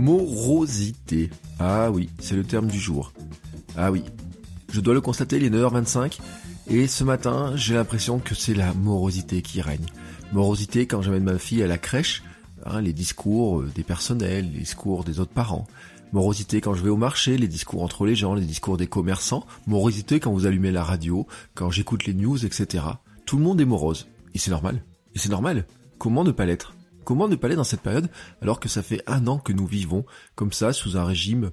Morosité. Ah oui, c'est le terme du jour. Ah oui. Je dois le constater, il est 9h25 et ce matin, j'ai l'impression que c'est la morosité qui règne. Morosité quand j'amène ma fille à la crèche, hein, les discours des personnels, les discours des autres parents. Morosité quand je vais au marché, les discours entre les gens, les discours des commerçants. Morosité quand vous allumez la radio, quand j'écoute les news, etc. Tout le monde est morose. Et c'est normal. Et c'est normal. Comment ne pas l'être? Comment ne pas aller dans cette période alors que ça fait un an que nous vivons comme ça sous un régime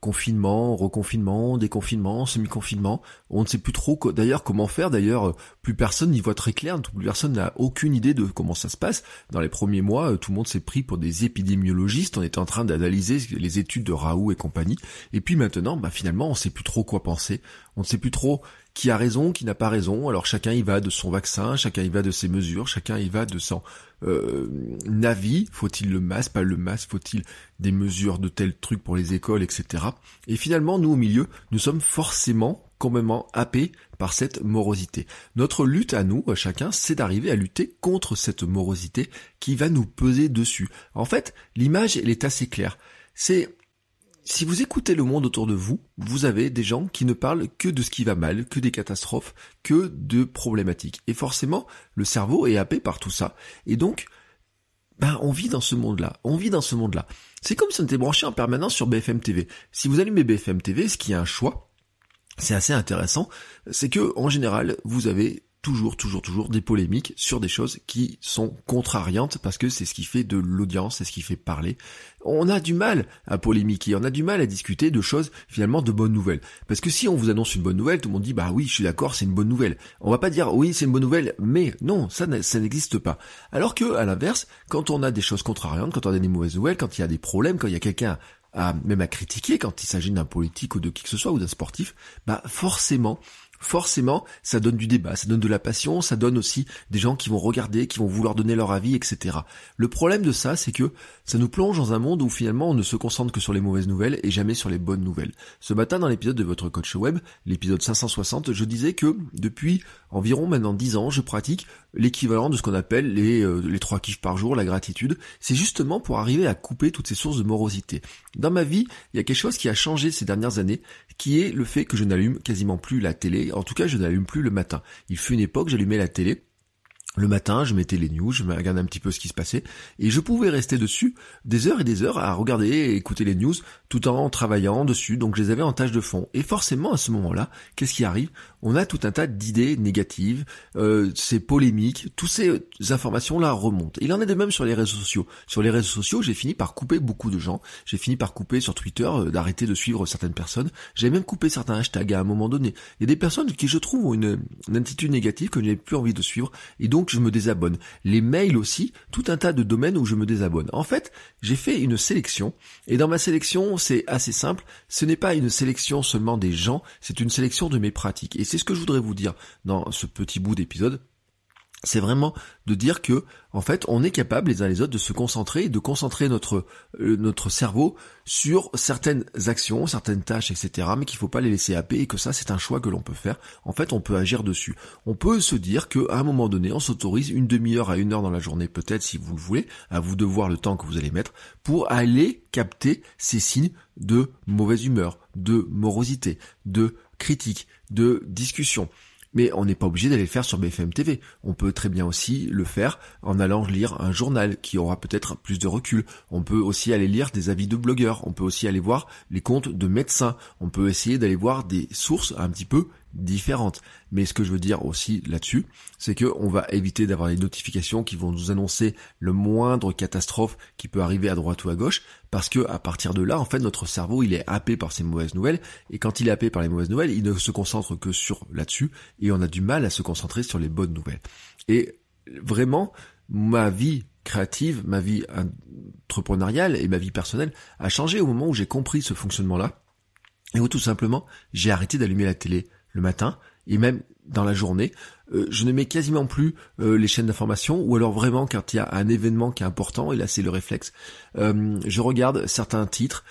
confinement, reconfinement, déconfinement, semi-confinement? On ne sait plus trop d'ailleurs comment faire. D'ailleurs, plus personne n'y voit très clair. Plus personne n'a aucune idée de comment ça se passe. Dans les premiers mois, tout le monde s'est pris pour des épidémiologistes. On était en train d'analyser les études de Raoult et compagnie. Et puis maintenant, bah finalement, on ne sait plus trop quoi penser. On ne sait plus trop qui a raison, qui n'a pas raison. Alors chacun y va de son vaccin, chacun y va de ses mesures, chacun y va de son euh, avis. Faut-il le masque, pas le masque, faut-il des mesures de tel truc pour les écoles, etc. Et finalement, nous au milieu, nous sommes forcément complètement happés par cette morosité. Notre lutte à nous, chacun, c'est d'arriver à lutter contre cette morosité qui va nous peser dessus. En fait, l'image, elle est assez claire. C'est si vous écoutez le monde autour de vous, vous avez des gens qui ne parlent que de ce qui va mal, que des catastrophes, que de problématiques. Et forcément, le cerveau est happé par tout ça. Et donc, ben, on vit dans ce monde-là. On vit dans ce monde-là. C'est comme si on était branché en permanence sur BFM TV. Si vous allumez BFM TV, ce qui est un choix, c'est assez intéressant, c'est que, en général, vous avez toujours, toujours, toujours des polémiques sur des choses qui sont contrariantes parce que c'est ce qui fait de l'audience, c'est ce qui fait parler. On a du mal à polémiquer, on a du mal à discuter de choses finalement de bonnes nouvelles. Parce que si on vous annonce une bonne nouvelle, tout le monde dit bah oui, je suis d'accord, c'est une bonne nouvelle. On va pas dire oui, c'est une bonne nouvelle, mais non, ça, n'existe pas. Alors que à l'inverse, quand on a des choses contrariantes, quand on a des mauvaises nouvelles, quand il y a des problèmes, quand il y a quelqu'un même à critiquer quand il s'agit d'un politique ou de qui que ce soit ou d'un sportif, bah forcément forcément, ça donne du débat, ça donne de la passion, ça donne aussi des gens qui vont regarder, qui vont vouloir donner leur avis, etc. Le problème de ça, c'est que ça nous plonge dans un monde où finalement on ne se concentre que sur les mauvaises nouvelles et jamais sur les bonnes nouvelles. Ce matin, dans l'épisode de votre coach web, l'épisode 560, je disais que depuis environ maintenant 10 ans, je pratique l'équivalent de ce qu'on appelle les, euh, les 3 kiffs par jour, la gratitude. C'est justement pour arriver à couper toutes ces sources de morosité. Dans ma vie, il y a quelque chose qui a changé ces dernières années, qui est le fait que je n'allume quasiment plus la télé en tout cas je n'allume plus le matin. Il fut une époque, j'allumais la télé, le matin, je mettais les news, je regardais un petit peu ce qui se passait, et je pouvais rester dessus des heures et des heures à regarder et écouter les news tout en travaillant dessus, donc je les avais en tâche de fond. Et forcément, à ce moment-là, qu'est-ce qui arrive? On a tout un tas d'idées négatives, euh, ces polémiques, toutes ces informations-là remontent. Il en est de même sur les réseaux sociaux. Sur les réseaux sociaux, j'ai fini par couper beaucoup de gens, j'ai fini par couper sur Twitter, euh, d'arrêter de suivre certaines personnes, j'ai même coupé certains hashtags à un moment donné. Il y a des personnes qui, je trouve, ont une, une attitude négative que je n'ai plus envie de suivre, et donc je me désabonne. Les mails aussi, tout un tas de domaines où je me désabonne. En fait, j'ai fait une sélection, et dans ma sélection, c'est assez simple, ce n'est pas une sélection seulement des gens, c'est une sélection de mes pratiques. C'est ce que je voudrais vous dire dans ce petit bout d'épisode. C'est vraiment de dire que en fait on est capable les uns les autres de se concentrer de concentrer notre euh, notre cerveau sur certaines actions certaines tâches etc mais qu'il faut pas les laisser happer et que ça c'est un choix que l'on peut faire. En fait on peut agir dessus. On peut se dire que à un moment donné on s'autorise une demi-heure à une heure dans la journée peut-être si vous le voulez à vous de voir le temps que vous allez mettre pour aller capter ces signes de mauvaise humeur de morosité de critique de discussion mais on n'est pas obligé d'aller le faire sur BFM TV. On peut très bien aussi le faire en allant lire un journal qui aura peut-être plus de recul. On peut aussi aller lire des avis de blogueurs. On peut aussi aller voir les comptes de médecins. On peut essayer d'aller voir des sources un petit peu différentes. Mais ce que je veux dire aussi là-dessus, c'est que on va éviter d'avoir des notifications qui vont nous annoncer le moindre catastrophe qui peut arriver à droite ou à gauche, parce que à partir de là, en fait, notre cerveau il est happé par ces mauvaises nouvelles, et quand il est happé par les mauvaises nouvelles, il ne se concentre que sur là-dessus, et on a du mal à se concentrer sur les bonnes nouvelles. Et vraiment, ma vie créative, ma vie entrepreneuriale et ma vie personnelle a changé au moment où j'ai compris ce fonctionnement-là et où tout simplement j'ai arrêté d'allumer la télé le matin et même dans la journée. Euh, je ne mets quasiment plus euh, les chaînes d'information ou alors vraiment quand il y a un événement qui est important et là c'est le réflexe. Euh, je regarde certains titres,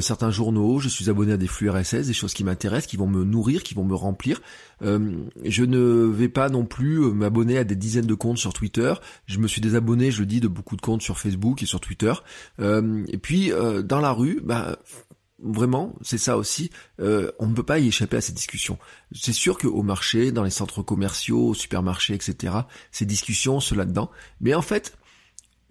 certains journaux, je suis abonné à des flux RSS, des choses qui m'intéressent, qui vont me nourrir, qui vont me remplir. je ne vais pas non plus m'abonner à des dizaines de comptes sur Twitter. Je me suis désabonné, je le dis, de beaucoup de comptes sur Facebook et sur Twitter. et puis dans la rue, bah Vraiment, c'est ça aussi. Euh, on ne peut pas y échapper à ces discussions. C'est sûr qu'au marché, dans les centres commerciaux, au supermarché, etc., ces discussions sont là-dedans. Mais en fait,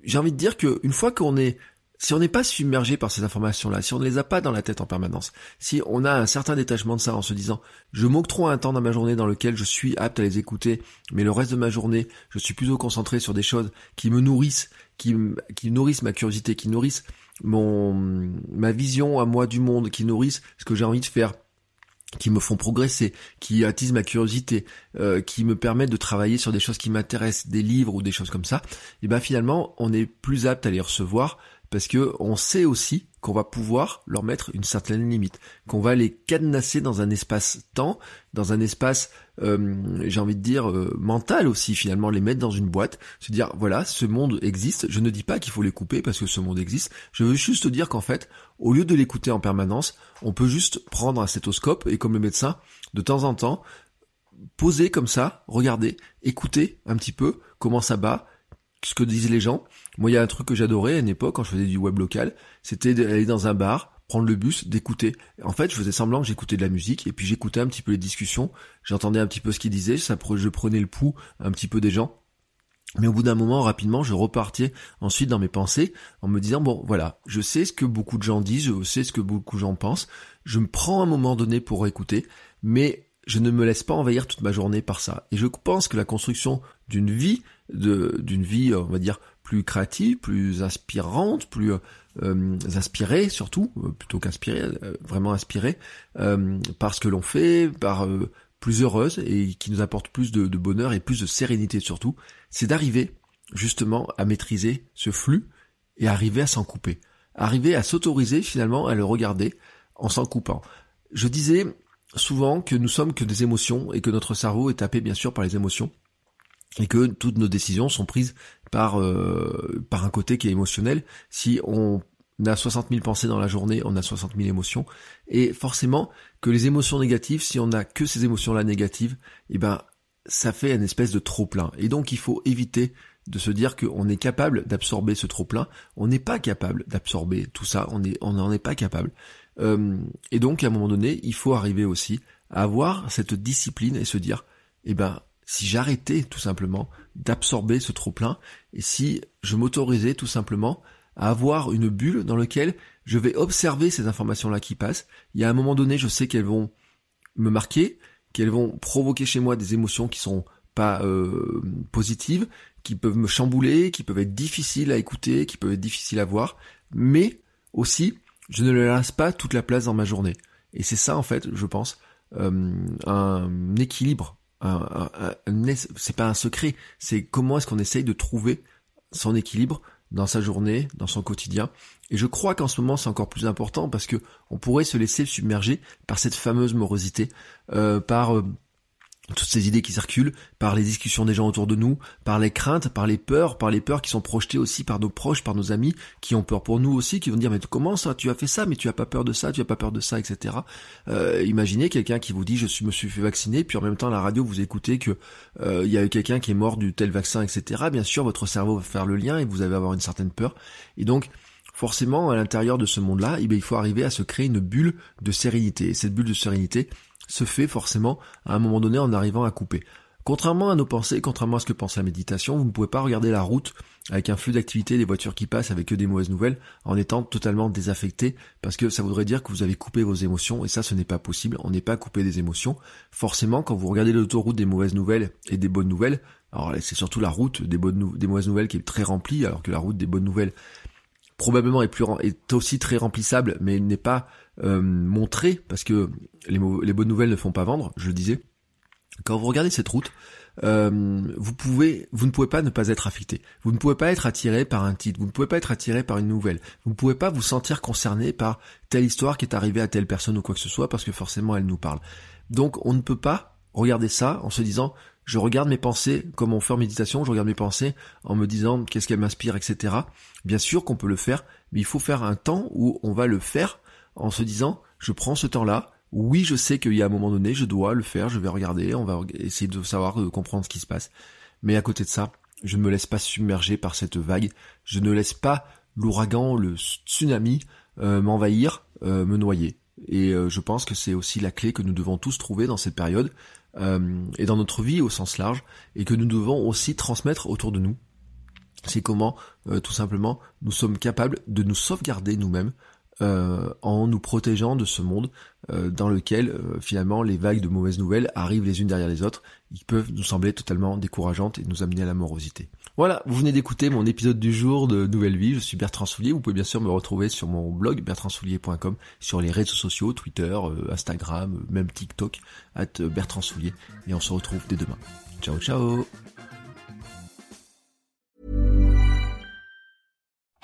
j'ai envie de dire qu'une fois qu'on est, si on n'est pas submergé par ces informations-là, si on ne les a pas dans la tête en permanence, si on a un certain détachement de ça en se disant, je m'octroie un temps dans ma journée dans lequel je suis apte à les écouter, mais le reste de ma journée, je suis plutôt concentré sur des choses qui me nourrissent, qui, qui nourrissent ma curiosité, qui nourrissent mon ma vision à moi du monde, qui nourrissent ce que j'ai envie de faire qui me font progresser, qui attisent ma curiosité, euh, qui me permettent de travailler sur des choses qui m'intéressent, des livres ou des choses comme ça, et ben finalement on est plus apte à les recevoir parce que on sait aussi qu'on va pouvoir leur mettre une certaine limite, qu'on va les cadenasser dans un espace-temps, dans un espace, euh, j'ai envie de dire, euh, mental aussi finalement, les mettre dans une boîte, se dire, voilà, ce monde existe, je ne dis pas qu'il faut les couper parce que ce monde existe, je veux juste dire qu'en fait, au lieu de l'écouter en permanence, on peut juste prendre un stéthoscope et comme le médecin, de temps en temps, poser comme ça, regarder, écouter un petit peu comment ça bat, ce que disent les gens. Moi, il y a un truc que j'adorais à une époque quand je faisais du web local, c'était d'aller dans un bar, prendre le bus, d'écouter. En fait, je faisais semblant que j'écoutais de la musique et puis j'écoutais un petit peu les discussions, j'entendais un petit peu ce qu'ils disaient, je prenais le pouls un petit peu des gens. Mais au bout d'un moment, rapidement, je repartais ensuite dans mes pensées en me disant, bon, voilà, je sais ce que beaucoup de gens disent, je sais ce que beaucoup de gens pensent, je me prends un moment donné pour écouter, mais je ne me laisse pas envahir toute ma journée par ça. Et je pense que la construction d'une vie, d'une vie, on va dire, plus créative, plus inspirante, plus euh, inspirée surtout, euh, plutôt qu'inspirée, euh, vraiment inspirée, par ce que l'on fait, par plus heureuse et qui nous apporte plus de bonheur et plus de sérénité surtout, c'est d'arriver justement à maîtriser ce flux et arriver à s'en couper. Arriver à s'autoriser finalement à le regarder en s'en coupant. Je disais souvent que nous sommes que des émotions et que notre cerveau est tapé bien sûr par les émotions et que toutes nos décisions sont prises par euh, par un côté qui est émotionnel. Si on a 60 000 pensées dans la journée, on a 60 000 émotions, et forcément que les émotions négatives, si on n'a que ces émotions-là négatives, eh ben ça fait une espèce de trop plein. Et donc il faut éviter de se dire qu'on est capable d'absorber ce trop plein. On n'est pas capable d'absorber tout ça. On n'en est pas capable. Euh, et donc, à un moment donné, il faut arriver aussi à avoir cette discipline et se dire, eh ben, si j'arrêtais tout simplement d'absorber ce trop-plein, et si je m'autorisais tout simplement à avoir une bulle dans laquelle je vais observer ces informations-là qui passent, il y a un moment donné, je sais qu'elles vont me marquer, qu'elles vont provoquer chez moi des émotions qui sont pas euh, positives, qui peuvent me chambouler, qui peuvent être difficiles à écouter, qui peuvent être difficiles à voir, mais aussi je ne le laisse pas toute la place dans ma journée. Et c'est ça en fait, je pense, euh, un équilibre. Un, c'est pas un secret, c'est comment est-ce qu'on essaye de trouver son équilibre dans sa journée, dans son quotidien. Et je crois qu'en ce moment c'est encore plus important parce que on pourrait se laisser submerger par cette fameuse morosité, euh, par euh, toutes ces idées qui circulent, par les discussions des gens autour de nous, par les craintes, par les peurs, par les peurs qui sont projetées aussi par nos proches, par nos amis, qui ont peur pour nous aussi, qui vont dire mais comment ça, tu as fait ça, mais tu as pas peur de ça, tu as pas peur de ça, etc. Euh, imaginez quelqu'un qui vous dit je me suis fait vacciner, puis en même temps la radio vous écoutez que euh, il y a eu quelqu'un qui est mort du tel vaccin, etc. Bien sûr votre cerveau va faire le lien et vous allez avoir une certaine peur. Et donc forcément à l'intérieur de ce monde-là, eh il faut arriver à se créer une bulle de sérénité. Et cette bulle de sérénité, se fait forcément à un moment donné en arrivant à couper. Contrairement à nos pensées, contrairement à ce que pense la méditation, vous ne pouvez pas regarder la route avec un flux d'activité, des voitures qui passent avec que des mauvaises nouvelles, en étant totalement désaffecté, parce que ça voudrait dire que vous avez coupé vos émotions, et ça ce n'est pas possible, on n'est pas coupé des émotions. Forcément, quand vous regardez l'autoroute des mauvaises nouvelles et des bonnes nouvelles, alors c'est surtout la route des, des mauvaises nouvelles qui est très remplie, alors que la route des bonnes nouvelles probablement est, aussi très remplissable, mais n'est pas euh, montrée, parce que les, bonnes nouvelles ne font pas vendre, je le disais. Quand vous regardez cette route, euh, vous vous ne pouvez pas ne pas être affecté. Vous ne pouvez pas être attiré par un titre. Vous ne pouvez pas être attiré par une nouvelle. Vous ne pouvez pas vous sentir concerné par telle histoire qui est arrivée à telle personne ou quoi que ce soit parce que forcément elle nous parle. Donc on ne peut pas regarder ça en se disant je regarde mes pensées comme on fait en méditation, je regarde mes pensées en me disant qu'est-ce qu'elles m'inspirent, etc. Bien sûr qu'on peut le faire, mais il faut faire un temps où on va le faire en se disant je prends ce temps-là, oui, je sais qu'il y a un moment donné, je dois le faire, je vais regarder, on va essayer de savoir, de comprendre ce qui se passe. Mais à côté de ça, je ne me laisse pas submerger par cette vague, je ne laisse pas l'ouragan, le tsunami euh, m'envahir, euh, me noyer. Et euh, je pense que c'est aussi la clé que nous devons tous trouver dans cette période et dans notre vie au sens large, et que nous devons aussi transmettre autour de nous. C'est comment, tout simplement, nous sommes capables de nous sauvegarder nous-mêmes euh, en nous protégeant de ce monde euh, dans lequel euh, finalement les vagues de mauvaises nouvelles arrivent les unes derrière les autres, ils peuvent nous sembler totalement décourageantes et nous amener à la morosité. Voilà, vous venez d'écouter mon épisode du jour de Nouvelle Vie, je suis Bertrand Soulier, vous pouvez bien sûr me retrouver sur mon blog bertrandsoulier.com, sur les réseaux sociaux, Twitter, Instagram, même TikTok, at Bertrand Soulier, et on se retrouve dès demain. Ciao ciao